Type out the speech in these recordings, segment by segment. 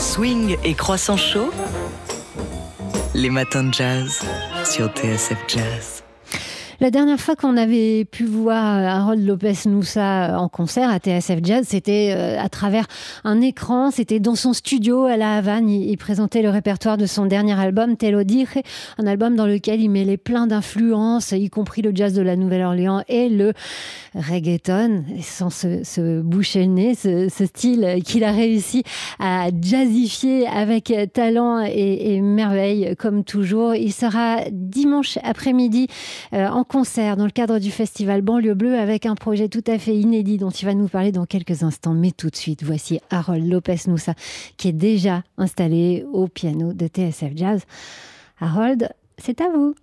Swing et croissant chaud. Les matins de jazz sur TSF Jazz. La dernière fois qu'on avait pu voir Harold Lopez Noussa en concert à TSF Jazz, c'était euh, à travers un écran, c'était dans son studio à La Havane. Il, présentait le répertoire de son dernier album, Telo un album dans lequel il mêlait plein d'influences, y compris le jazz de la Nouvelle-Orléans et le reggaeton, sans se, boucher le nez, ce, style qu'il a réussi à jazzifier avec talent et, merveille, comme toujours. Il sera dimanche après-midi euh, en concert dans le cadre du festival Banlieue Bleue avec un projet tout à fait inédit dont il va nous parler dans quelques instants. Mais tout de suite, voici Harold Lopez Noussa qui est déjà installé au piano de TSF Jazz. Harold, c'est à vous.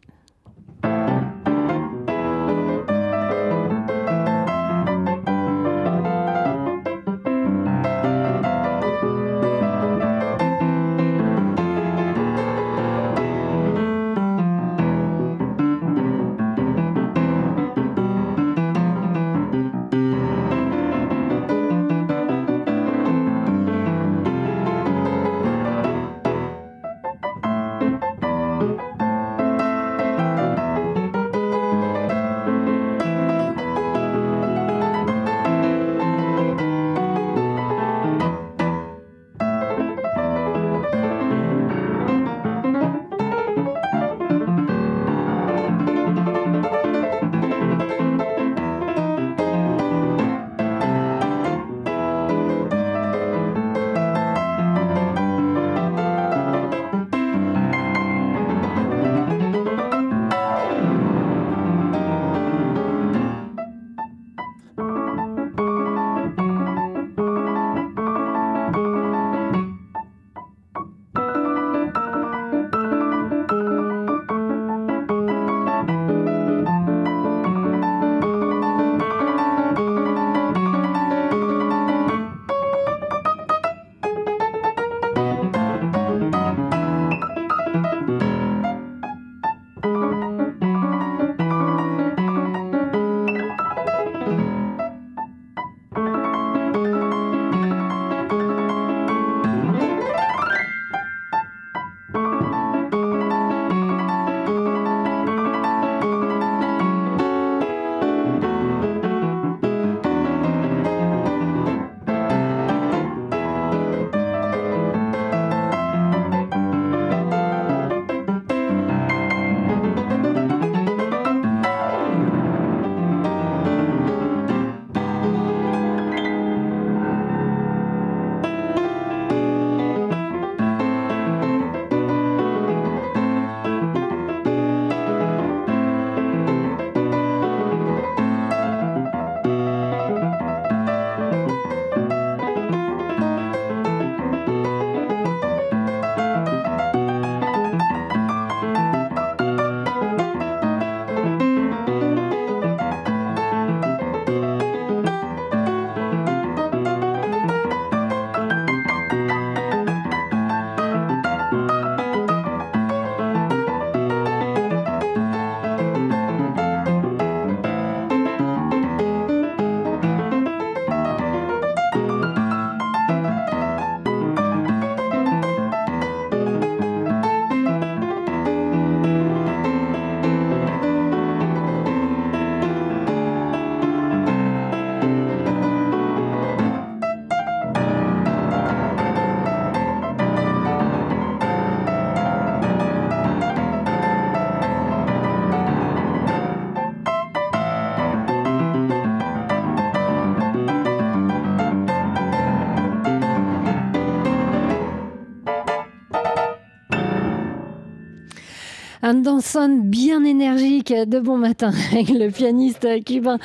Dansant bien énergique de bon matin avec le pianiste cubain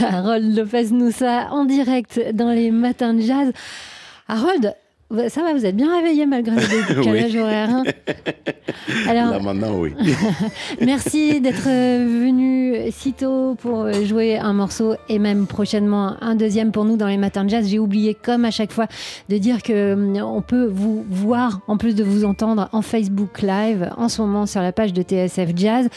Harold Lopez Noussa en direct dans les matins de jazz. Harold, ça va, vous êtes bien réveillé malgré le décalage horaire. Hein Alors, Là maintenant, oui. merci d'être venu si tôt pour jouer un morceau et même prochainement un deuxième pour nous dans les matins de jazz. J'ai oublié, comme à chaque fois, de dire que hum, on peut vous voir en plus de vous entendre en Facebook Live en ce moment sur la page de TSF Jazz.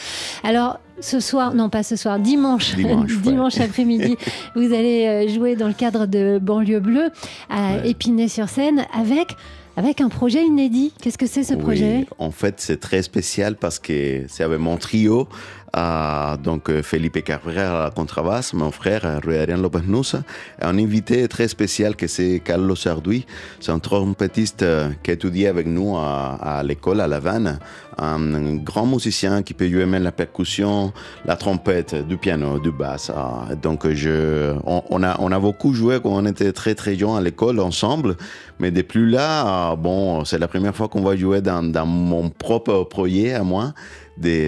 Alors, ce soir, non pas ce soir, dimanche, dimanche, après-midi, vous allez euh, jouer dans le cadre de Banlieue Bleue à Épinay-sur-Seine avec avec un projet inédit. Qu'est-ce que c'est ce projet? En fait, c'est très spécial parce que c'est avec mon trio donc euh, Felipe Cabrera à la contrebasse, mon frère Adrian Lopez Nusa, un invité très spécial que c'est Carlos Sarduy, c'est un trompettiste euh, qui étudie avec nous à, l'école à La Havane, un grand musicien qui peut jouer même la percussion, la trompette, du piano, du basse. Ah, donc je, on, a, beaucoup joué quand on était très très jeunes à l'école ensemble, mais depuis là, ah, bon, c'est la première fois qu'on va jouer dans mon propre projet à moi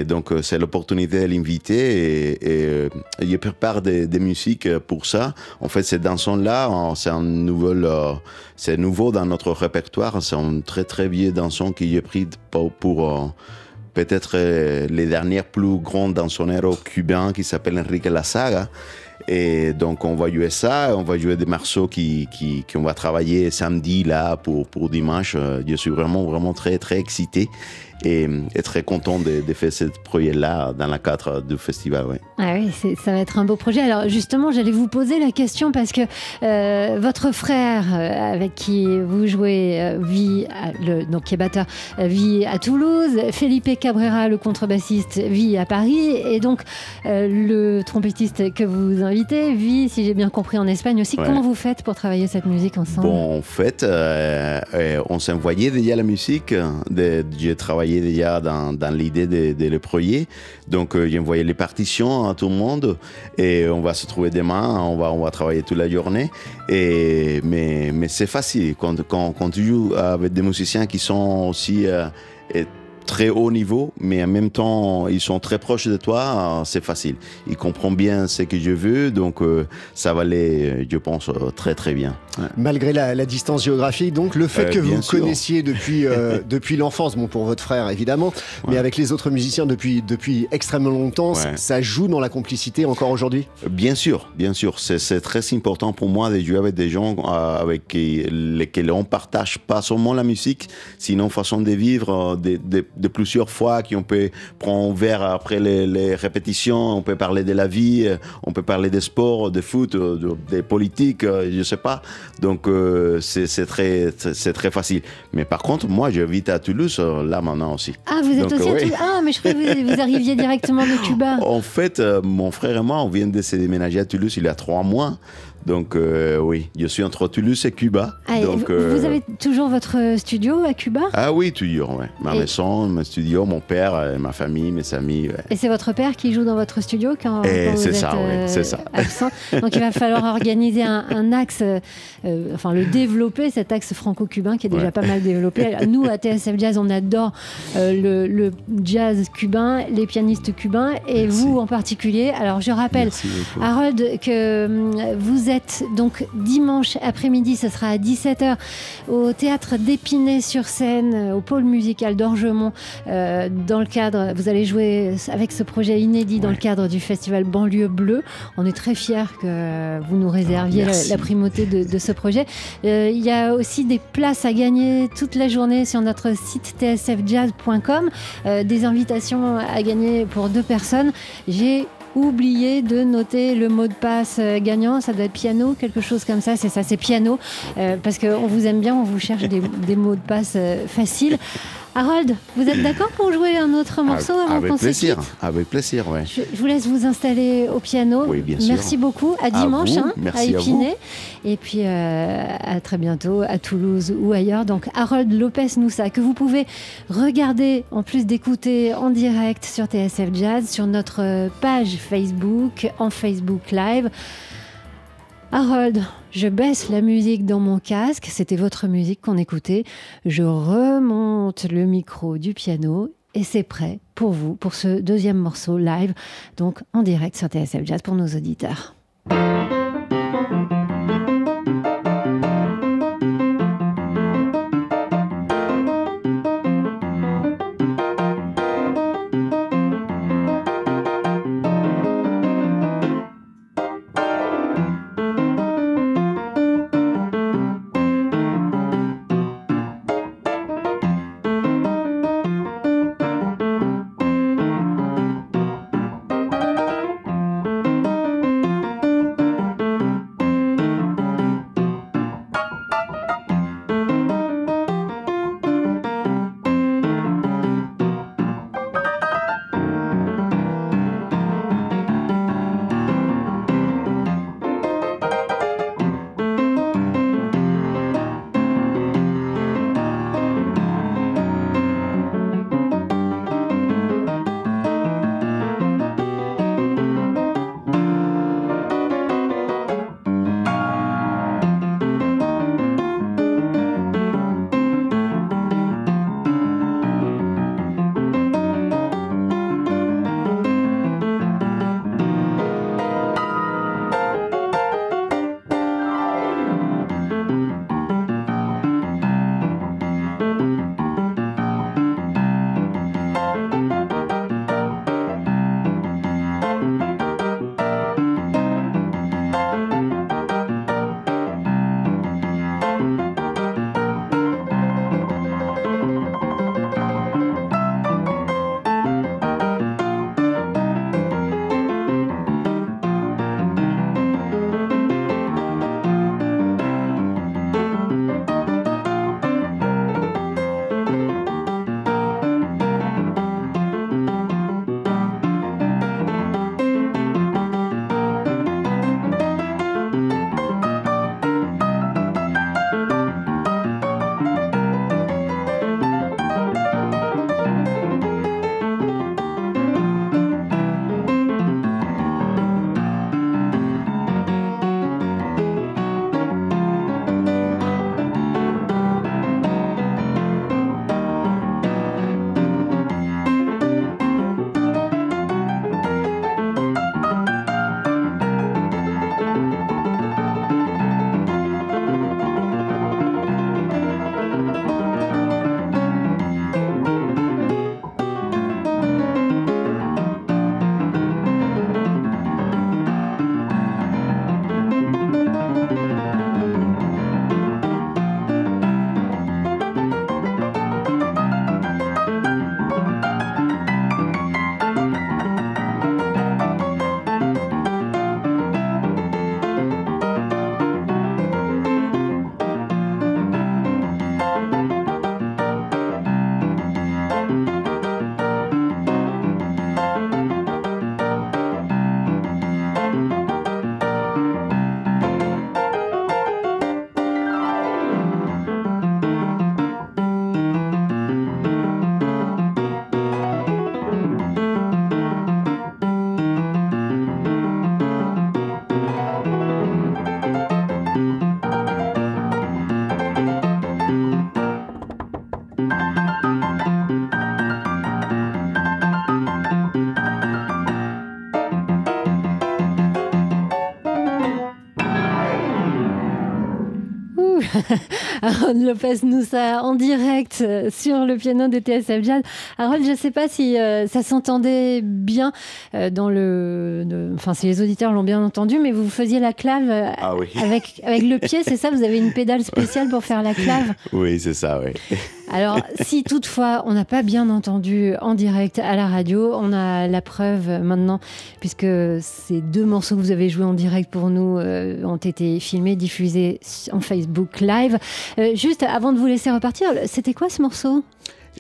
donc euh, c'est l'opportunité de l'inviter et, et, il euh, prépare des, musiques pour ça. En fait, ces dansons-là, c'est un nouveau, euh, c'est nouveau dans notre répertoire. C'est un très très vieux dansant qui est pris pour, peut-être les derniers plus grands dansonneros cubains qui s'appelle Enrique La Saga. Et donc, on va jouer ça, on va jouer des morceaux qui, qui, qui on va travailler samedi là pour, pour dimanche. Je suis vraiment, vraiment très, très excité et, très content de, faire ce projet-là dans la cadre du festival. Ah oui, ça va être un beau projet. Alors justement, j'allais vous poser la question parce que euh, votre frère, euh, avec qui vous jouez, euh, vit, le, donc qui est batteur, vit à Toulouse. Felipe Cabrera, le contrebassiste, vit à Paris. Et donc le trompettiste que vous invitez vit, si j'ai bien compris, en Espagne aussi. Comment vous faites pour travailler cette musique ensemble? Bon, en fait, on s'envoyait déjà la musique. J'ai travaillé déjà dans, dans l'idée de, le projet. Donc, euh, j'ai envoyé les partitions à tout le monde et on va se trouver demain, on va, on va travailler toute la journée. Et, mais mais c'est facile quand, quand, quand, tu joues avec des musiciens qui sont aussi euh, très haut niveau, mais en même temps, ils sont très proches de toi, c'est facile. Ils comprennent bien ce que je veux, donc euh, ça va aller, je pense, euh, très très bien. Malgré la, distance géographique, donc le fait euh, que vous connaissiez depuis, depuis l'enfance, bon pour votre frère évidemment, mais avec les autres musiciens depuis, depuis extrêmement longtemps, ça joue dans la complicité encore aujourd'hui? Bien sûr, bien sûr. C'est très important pour moi de jouer avec des gens avec lesquels on partage pas seulement la musique, sinon façon de vivre, des de plusieurs fois, qu'on peut prendre un verre après les, répétitions, on peut parler de la vie, on peut parler des sports, de foot, des politiques, je sais pas. Donc euh, c'est très, c'est très facile. Mais par contre, moi, j'habite à Toulouse euh, là maintenant aussi. Ah, vous êtes aussi à Toulouse Ah, mais je croyais que vous, arriviez directement de Cuba. En fait, euh, mon frère et moi, on vient de se déménager à Toulouse il y a trois mois. Donc euh, oui, je suis entre Toulouse et Cuba. Ah, donc, vous, euh, avez toujours votre studio à Cuba? Ah oui, toujours. Ouais. Ma maison, mon studio, mon père, euh, ma famille, mes amis. Et c'est votre père qui joue dans votre studio quand, quand vous c'est ça. absent? Donc il va falloir organiser un, axe, enfin le développer, cet axe franco-cubain qui est déjà pas mal développé. Nous, à TSF Jazz, on adore le, jazz cubain, les pianistes cubains et vous en particulier. Alors je rappelle, Harold, que vous êtes donc dimanche après-midi, ce sera à 17h au théâtre d'Épinay-sur-Seine, euh, au pôle musical d'Orgemont, euh, dans le cadre, vous allez jouer avec ce projet inédit dans le cadre du festival Banlieue Bleue. On est très fiers que vous nous réserviez la, primauté de, ce projet. Euh, il y a aussi des places à gagner toute la journée sur notre site tsfjazz.com, des invitations à gagner pour deux personnes. J'ai oublié de noter le mot de passe euh, gagnant. Ça doit être piano, quelque chose comme ça. C'est ça, c'est piano. Euh, parce qu'on vous aime bien, on vous cherche des, mots de passe euh, faciles. Harold, vous êtes d'accord pour jouer un autre morceau avant Avec plaisir, avec plaisir, ouais. Je, vous laisse vous installer au piano. Oui, bien Merci beaucoup. À dimanche, hein, à Épinay. Et puis euh, à très bientôt à Toulouse ou ailleurs. Donc Harold Lopez Noussa, que vous pouvez regarder en plus d'écouter en direct sur TSF Jazz, sur notre page Facebook, en Facebook Live. Harold, je baisse la musique dans mon casque, c'était votre musique qu'on écoutait. Je remonte le micro du piano et c'est prêt pour vous, pour ce deuxième morceau live, donc en direct sur TSF Jazz pour nos auditeurs. Harold Lopez Noussa en direct euh, sur le piano de TSF Jazz. Harold, je ne sais pas si euh, ça s'entendait bien euh, dans le. Enfin, si les auditeurs l'ont bien entendu, mais vous faisiez la clave ah avec, avec le pied, c'est ça? Vous avez une pédale spéciale pour faire la clave? Oui, c'est ça, oui. Alors, si toutefois on n'a pas bien entendu en direct à la radio, on a la preuve maintenant, puisque ces deux morceaux que vous avez joués en direct pour nous ont été filmés, diffusés en Facebook Live. Euh, juste avant de vous laisser repartir, c'était quoi ce morceau?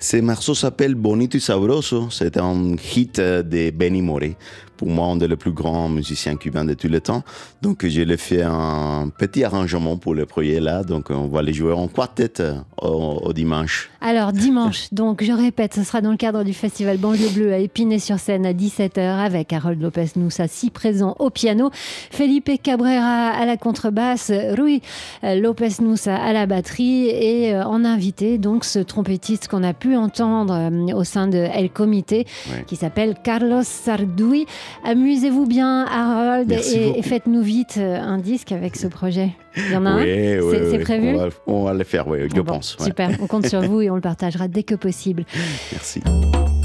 Ce morceau s'appelle Bonito y Sabroso. C'est un hit de Benny Moré pour moi, un des plus grands musiciens cubains de tous les temps. Donc, je l'ai fait un petit arrangement pour le projet là. Donc, on va les jouer en quartet euh, au, dimanche. Alors, dimanche, donc, je répète, ce sera dans le cadre du festival Banlieue Bleue à Épinay-sur-Seine à 17h avec Harold Lopez Noussa, si présent au piano, Felipe Cabrera à la contrebasse, Rui euh, Lopez Noussa à la batterie et euh, en invité, donc, ce trompettiste qu'on a pu entendre au sein de El Comité qui s'appelle Carlos Sardoui. Amusez-vous bien, Harold, et, faites-nous vite euh, un disque avec ce projet. Il y en a un C'est prévu on va, le faire, oui, je pense. Super, on compte sur vous et on le partagera dès que possible. Merci.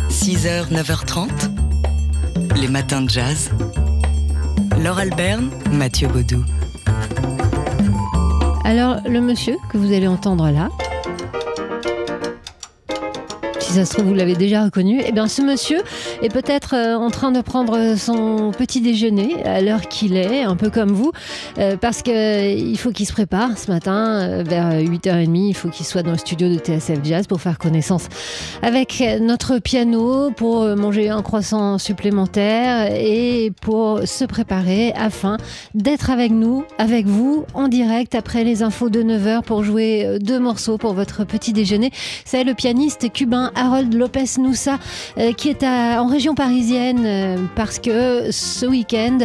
6h, 9h30, les matins de jazz. Laure Alberne, Mathieu Baudou. Alors, le monsieur que vous allez entendre là, si ça se trouve vous l'avez déjà reconnu, eh bien ce monsieur est peut-être euh, en train de prendre son petit déjeuner à l'heure qu'il est, un peu comme vous, euh, parce qu'il euh, faut qu'il se prépare ce matin vers 8h30, il faut qu'il soit dans le studio de TSF Jazz pour faire connaissance avec notre piano, pour manger un croissant supplémentaire et pour se préparer afin d'être avec nous, avec vous, en direct après les infos de 9h pour jouer deux morceaux pour votre petit déjeuner. C'est le pianiste cubain Harold Lopez Noussa, euh, qui est en région parisienne euh, parce que ce week-end,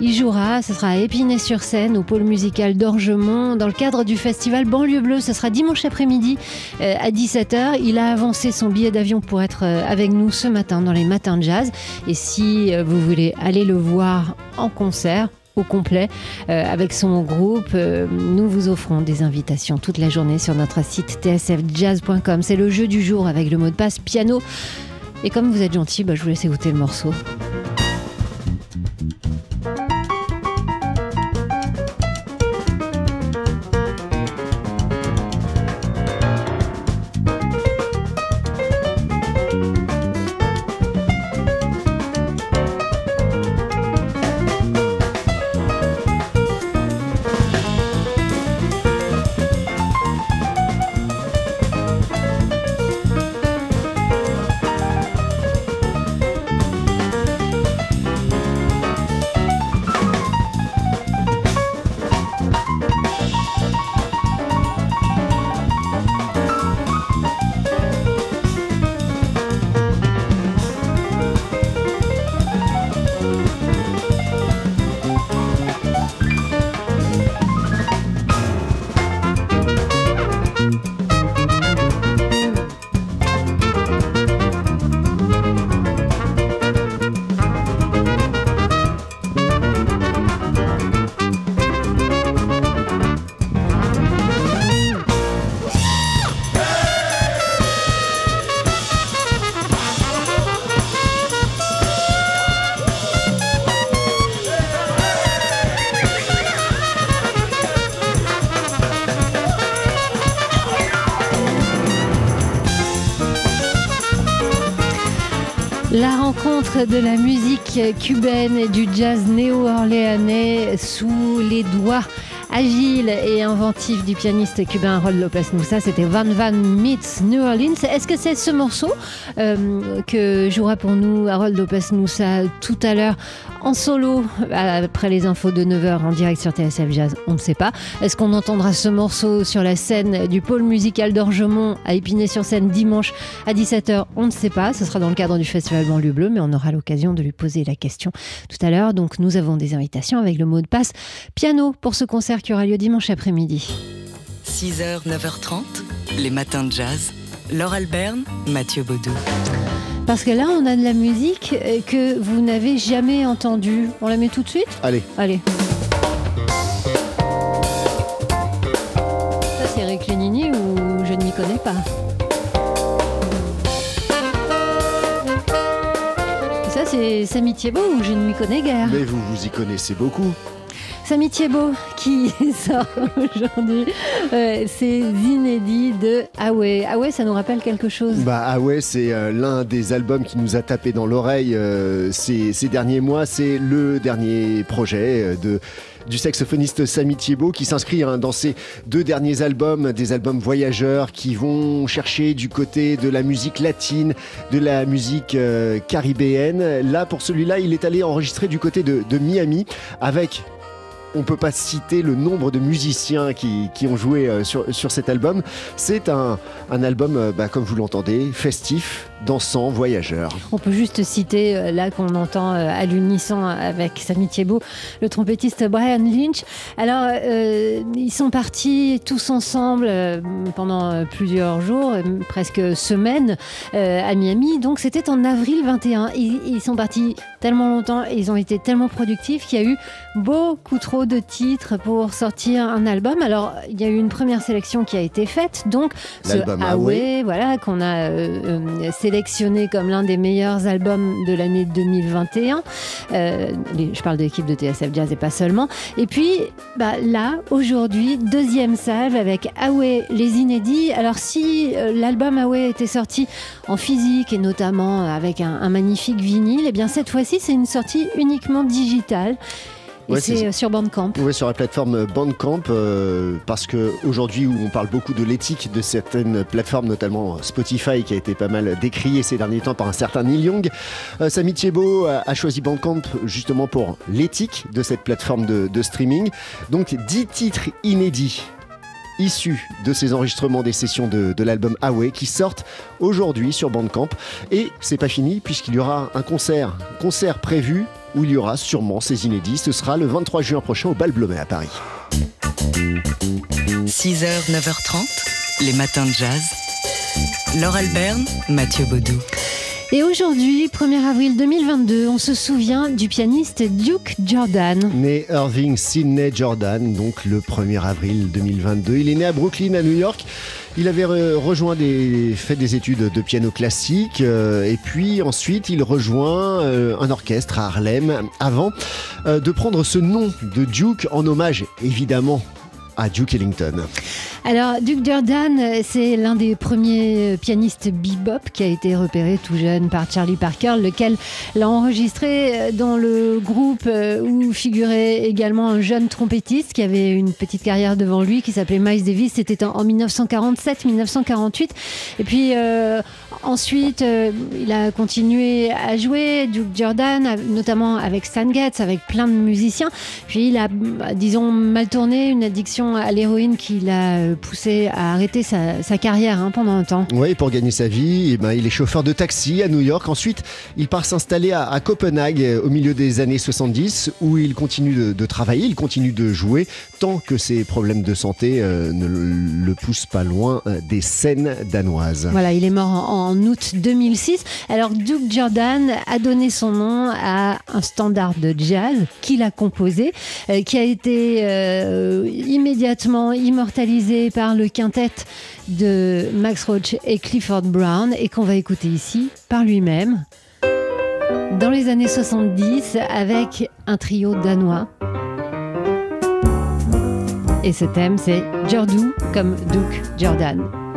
il jouera, ce sera à Épinay-sur-Seine, au pôle musical d'Orgemont, dans le cadre du festival Banlieue Bleue. Ce sera dimanche après-midi euh, à 17h. Il a avancé son billet d'avion pour être avec nous ce matin dans les matins de jazz. Et si vous voulez aller le voir en concert, complet avec son groupe. nous vous offrons des invitations toute la journée sur notre site tsfjazz.com. C'est le jeu du jour avec le mot de passe piano. Et comme vous êtes gentil, bah, je vous laisse écouter le morceau. De la musique cubaine et du jazz néo-orléanais sous les doigts agile et inventif du pianiste cubain Harold Lopez Moussa. C'était Van Van meets New Orleans. Est-ce que c'est ce morceau euh, que jouera pour nous Harold Lopez Moussa tout à l'heure en solo après les infos de 9h en direct sur TSF Jazz On ne sait pas. Est-ce qu'on entendra ce morceau sur la scène du pôle musical d'Orgemont à Épinay-sur-Seine dimanche à 17h On ne sait pas. Ce sera dans le cadre du festival Banlieue Bleu, mais on aura l'occasion de lui poser la question tout à l'heure. Donc nous avons des invitations avec le mot de passe piano pour ce concert qui aura lieu dimanche après-midi. 6h, 9h30, les matins de jazz. Laure Alberne, Mathieu Baudou. Parce que là, on a de la musique euh, que vous n'avez jamais entendue. On la met tout de suite? Allez. Allez. Ça, c'est Eric Lénini ou je ne m'y connais pas Ça, c'est Samy Thiebaud ou je ne m'y connais guère? Mais vous vous y connaissez beaucoup. Samy Thiebaud qui sort aujourd'hui euh, ses inédits de Awe. Awe, ça nous rappelle quelque chose? Bah Awe, c'est euh, l'un des albums qui nous a tapé dans l'oreille euh, ces, derniers mois. C'est le dernier projet de du saxophoniste Samy Thiebaud qui s'inscrit hein, dans ses deux derniers albums, des albums voyageurs qui vont chercher du côté de la musique latine, de la musique caribéenne. Là, pour celui-là, il est allé enregistrer du côté de Miami avec on ne peut pas citer le nombre de musiciens qui, ont joué euh, sur, cet album. C'est un, album, euh, bah, comme vous l'entendez, festif, dansant, voyageur. On peut juste citer, euh, là qu'on entend à l'unisson avec Samy Thiebaud, le trompettiste Brian Lynch. Alors, ils sont partis tous ensemble pendant plusieurs jours, presque semaines, à Miami. Donc, c'était en avril 21. Ils, ils sont partis tellement longtemps ils ont été tellement productifs qu'il y a eu beaucoup trop de titres pour sortir un album. Alors, il y a eu une première sélection qui a été faite, donc ce Away, voilà, qu'on a euh, euh, sélectionné comme l'un des meilleurs albums de l'année 2021. Euh, je parle de l'équipe de TSF Jazz et pas seulement. Et puis, bah, là, aujourd'hui, deuxième salve avec Away, les inédits. Alors, si l'album Away était sorti en physique et notamment avec un, un magnifique vinyle, et eh bien cette fois-ci, c'est une sortie uniquement digitale. Et c'est euh, sur Bandcamp. Oui, sur la plateforme Bandcamp, euh, parce qu'aujourd'hui, où on parle beaucoup de l'éthique de certaines plateformes, notamment Spotify, qui a été pas mal décrié ces derniers temps par un certain Neil Young, euh, Samy Thiebaud a, choisi Bandcamp justement pour l'éthique de cette plateforme de, streaming. Donc 10 titres inédits issus de ces enregistrements des sessions de, de l'album Away qui sortent aujourd'hui sur Bandcamp. Et c'est pas fini puisqu'il y aura un concert, concert prévu où il y aura sûrement ces inédits. Ce sera le 23 juin prochain au Bal Blomet à Paris. 6h, 9h30, les matins de jazz. Laure Alberne, Mathieu Baudou. Et aujourd'hui, 1er avril 2022, on se souvient du pianiste Duke Jordan. Né Irving Sidney Jordan, donc le 1er avril 2022. Il est né à Brooklyn, à New York. Il avait rejoint des, fait des études de piano classique euh, et puis ensuite il rejoint euh, un orchestre à Harlem avant euh, de prendre ce nom de Duke en hommage évidemment à Duke Ellington. Alors, Duke Jordan, c'est l'un des premiers pianistes bebop qui a été repéré tout jeune par Charlie Parker, lequel l'a enregistré dans le groupe euh, où figurait également un jeune trompettiste qui avait une petite carrière devant lui, qui s'appelait Miles Davis. C'était en 1947-1948. Et puis, euh, ensuite, euh, il a continué à jouer, Duke Jordan, notamment avec Stan Getz, avec plein de musiciens. Puis, il a, disons, mal tourné, une addiction à l'héroïne qui l'a euh, poussé à arrêter sa, carrière hein, pendant un temps. Oui, pour gagner sa vie, eh ben, il est chauffeur de taxi à New York. Ensuite, il part s'installer à, Copenhague euh, au milieu des années 70 où il continue de, travailler, il continue de jouer tant que ses problèmes de santé euh, ne le poussent pas loin des scènes danoises. Voilà, il est mort en, août 2006. Alors Duke Jordan a donné son nom à un standard de jazz qu'il a composé, qui a été immédiatement immortalisé par le quintet de Max Roach et Clifford Brown et qu'on va écouter ici par lui-même dans les années 70 avec un trio danois. Et ce thème c'est Jordu comme Duke Jordan.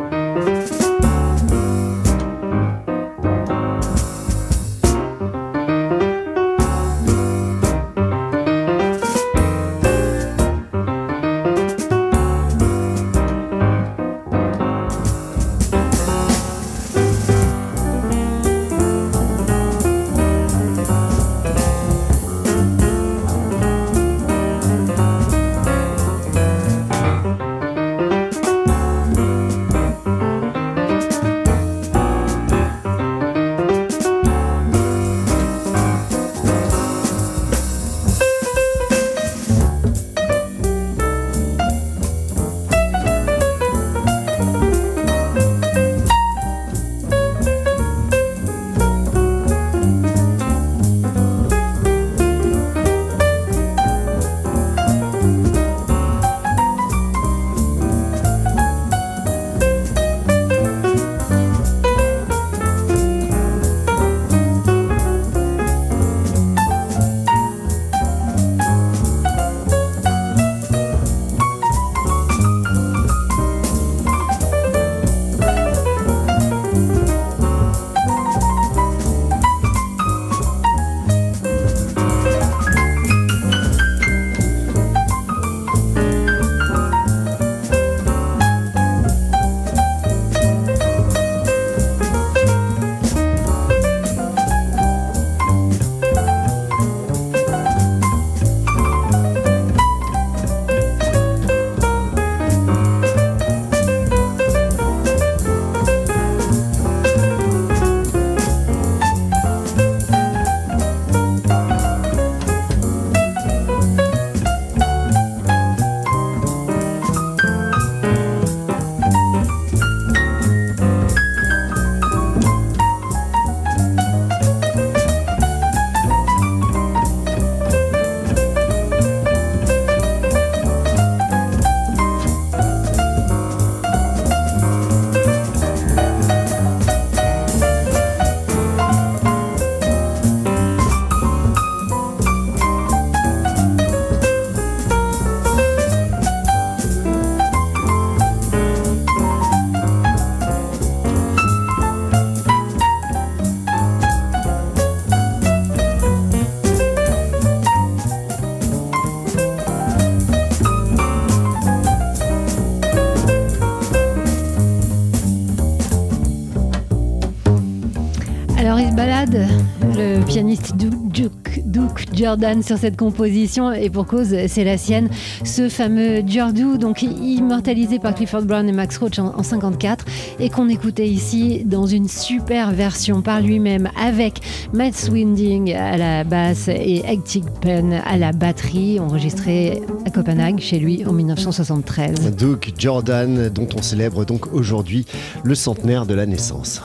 Jordan sur cette composition et pour cause c'est la sienne, ce fameux Jordu, donc immortalisé par Clifford Brown et Max Roach en, 54 et qu'on écoutait ici dans une super version par lui-même avec Matt Swinding à la basse et Hectic Pen à la batterie, enregistré à Copenhague chez lui en 1973. Duke Jordan dont on célèbre donc aujourd'hui le centenaire de la naissance.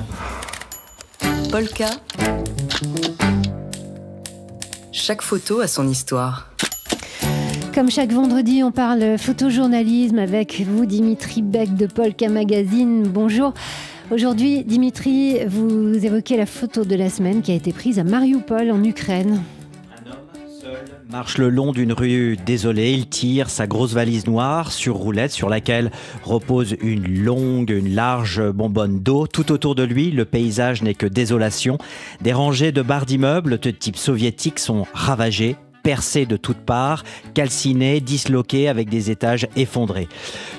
Polka. Chaque photo a son histoire. Comme chaque vendredi, on parle photojournalisme avec vous, Dimitri Beck de Polka Magazine. Bonjour. Aujourd'hui, Dimitri, vous évoquez la photo de la semaine qui a été prise à Mariupol en Ukraine marche le long d'une rue désolée. Il tire sa grosse valise noire sur roulette sur laquelle repose une longue, une large bonbonne d'eau. Tout autour de lui, le paysage n'est que désolation. Des rangées de barres d'immeubles de type soviétique sont ravagées, percées de toutes parts, calcinées, disloquées avec des étages effondrés.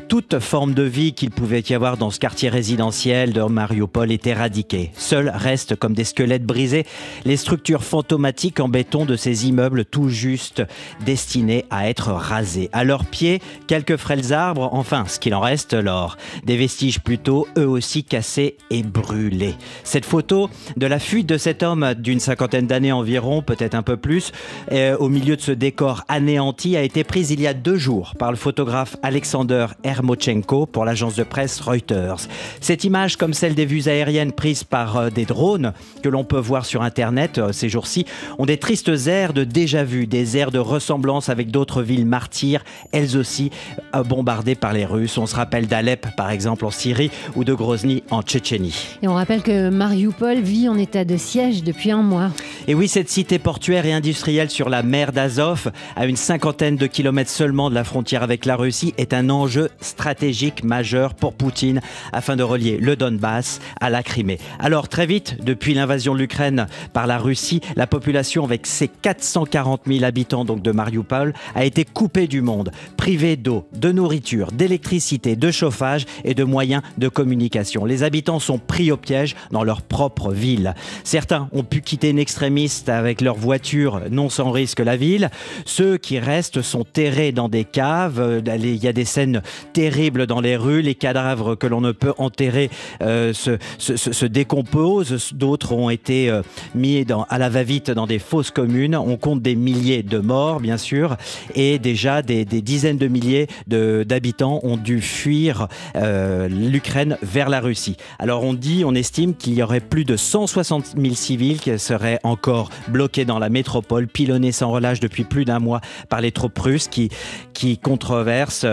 Toute forme de vie qu'il pouvait y avoir dans ce quartier résidentiel de Mariupol est éradiquée. Seuls restent comme des squelettes brisés les structures fantomatiques en béton de ces immeubles tout juste destinés à être rasés. À leurs pieds, quelques frêles arbres, enfin ce qu'il en reste l'or. Des vestiges plutôt eux aussi cassés et brûlés. Cette photo de la fuite de cet homme d'une cinquantaine d'années environ, peut-être un peu plus, euh, au milieu de ce décor anéanti a été prise il y a deux jours par le photographe Alexander R. Mochenko pour l'agence de presse Reuters. Cette image, comme celle des vues aériennes prises par euh, des drones que l'on peut voir sur Internet euh, ces jours-ci, ont des tristes airs de déjà-vu, des airs de ressemblance avec d'autres villes martyrs, elles aussi euh, bombardées par les Russes. On se rappelle d'Alep, par exemple, en Syrie, ou de Grozny, en Tchétchénie. Et on rappelle que Mariupol vit en état de siège depuis un mois. Et oui, cette cité portuaire et industrielle sur la mer d'Azov, à une cinquantaine de kilomètres seulement de la frontière avec la Russie, est un enjeu stratégique majeur pour Poutine afin de relier le Donbass à la Crimée. Alors très vite, depuis l'invasion de l'Ukraine par la Russie, la population avec ses 440 000 habitants donc de Mariupol a été coupée du monde, privée d'eau, de nourriture, d'électricité, de chauffage et de moyens de communication. Les habitants sont pris au piège dans leur propre ville. Certains ont pu quitter une extrémiste avec leur voiture non sans risque la ville. Ceux qui restent sont terrés dans des caves. Il y a des scènes terrible dans les rues. Les cadavres que l'on ne peut enterrer euh, se, décomposent. D'autres ont été euh, mis à la va-vite dans des fosses communes. On compte des milliers de morts, bien sûr, et déjà des, dizaines de milliers d'habitants ont dû fuir euh, l'Ukraine vers la Russie. Alors on dit, on estime qu'il y aurait plus de 160 000 civils qui seraient encore bloqués dans la métropole, pilonnés sans relâche depuis plus d'un mois par les troupes russes qui, qui controversent,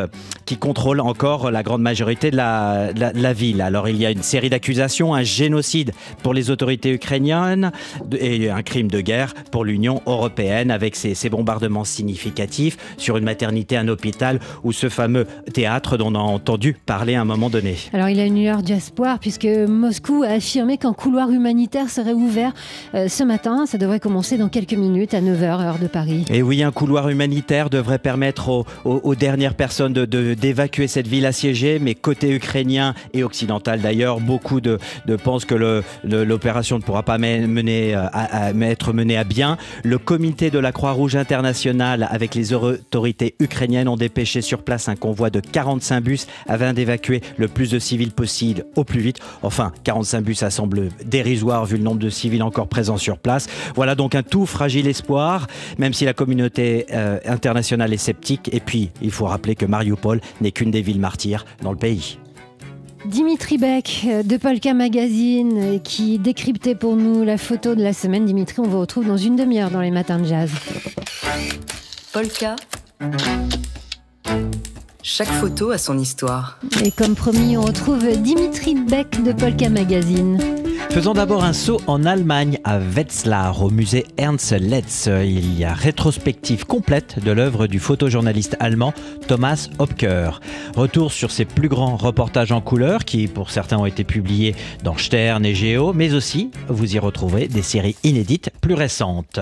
qui contrôlent encore la grande majorité de la, ville. Alors il y a une série d'accusations, un génocide pour les autorités ukrainiennes et un crime de guerre pour l'Union européenne avec ces, bombardements significatifs sur une maternité, un hôpital ou ce fameux théâtre dont on a entendu parler à un moment donné. Alors il y a une lueur d'espoir puisque Moscou a affirmé qu'un couloir humanitaire serait ouvert euh, ce matin. Ça devrait commencer dans quelques minutes à 9h heure de Et oui, un couloir humanitaire devrait permettre aux, dernières personnes d'évacuer cette ville assiégée, mais côté ukrainien et occidental d'ailleurs, beaucoup de, pensent que l'opération ne pourra pas euh, être menée à bien. Le comité de la Croix-Rouge internationale avec les autorités ukrainiennes ont dépêché sur place un convoi de 45 bus afin d'évacuer le plus de civils possible au plus vite. Enfin, 45 bus, ça semble dérisoire vu le nombre de civils encore présents sur place. Voilà donc un tout fragile espoir, même si la communauté euh, internationale est sceptique. Et puis, il faut rappeler que Mariupol n'est qu'une des villes martyrs dans le pays. Dimitri Beck de Polka Magazine qui décryptait pour nous la photo de la semaine. Dimitri, on vous retrouve dans une demi-heure dans les matins de jazz. Polka. Chaque photo a son histoire. Et comme promis, on retrouve Dimitri Beck de Polka Magazine. Faisons d'abord un saut en Allemagne à Wetzlar au musée Ernst Letz. Il y a rétrospective complète de l'œuvre du photojournaliste allemand Thomas Hopker. Retour sur ses plus grands reportages en couleur qui pour certains ont été publiés dans Stern et Géo, mais aussi vous y retrouverez des séries inédites plus récentes.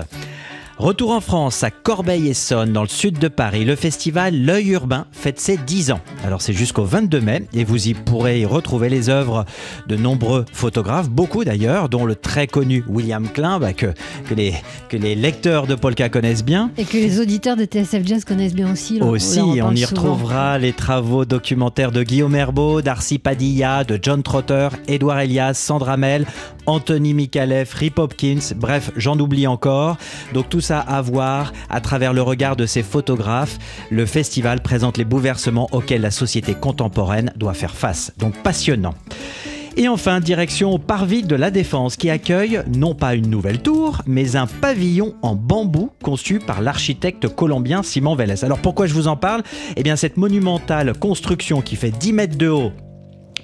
Retour en France, à Corbeil-Essonne, dans le sud de Paris, le festival L'œil urbain fête ses 10 ans. Alors c'est jusqu'au 22 mai et vous y pourrez y retrouver les œuvres de nombreux photographes, beaucoup d'ailleurs, dont le très connu William Klein, bah, que, que, les, que les lecteurs de Polka connaissent bien. Et que les auditeurs de TSF Jazz connaissent bien aussi. aussi, on, y retrouvera les travaux documentaires de Guillaume Herbeau, Darcy Padilla, de John Trotter, Édouard Elias, Sandra Mel, Anthony Mikalev, Rip Hopkins, bref, j'en oublie encore. Donc tout ça à voir à travers le regard de ces photographes. Le festival présente les bouleversements auxquels la société contemporaine doit faire face. Donc passionnant. Et enfin, direction au Parvis de la Défense qui accueille non pas une nouvelle tour, mais un pavillon en bambou conçu par l'architecte colombien Simon Vélez. Alors pourquoi je vous en parle? Eh bien cette monumentale construction qui fait 10 mètres de haut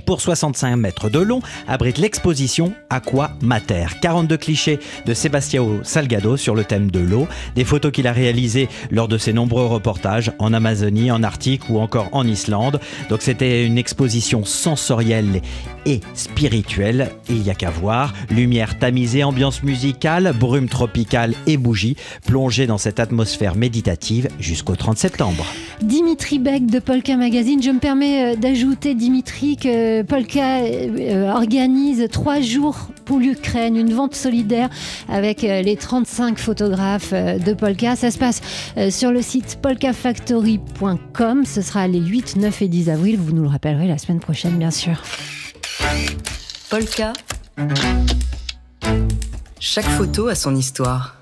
pour 65 mètres de long, abrite l'exposition Aqua Mater. 42 clichés de Sebastião Salgado sur le thème de l'eau, des photos qu'il a réalisées lors de ses nombreux reportages en Amazonie, en Arctique ou encore en Islande. Donc c'était une exposition sensorielle et spirituelle, il n'y a qu'à voir. Lumière tamisée, ambiance musicale, brume tropicale et bougies, plongées dans cette atmosphère méditative jusqu'au 30 septembre. Dimitri Beck de Polka Magazine, je me permets euh, d'ajouter Dimitri que Polka euh, organise trois jours pour l'Ukraine, une vente solidaire avec euh, les 35 photographes euh, de Polka. Ça se passe sur le site polkafactory.com. Ce sera les 8, 9 et 10 avril. Vous nous le rappellerez la semaine prochaine, bien sûr. Polka. Chaque photo a son histoire.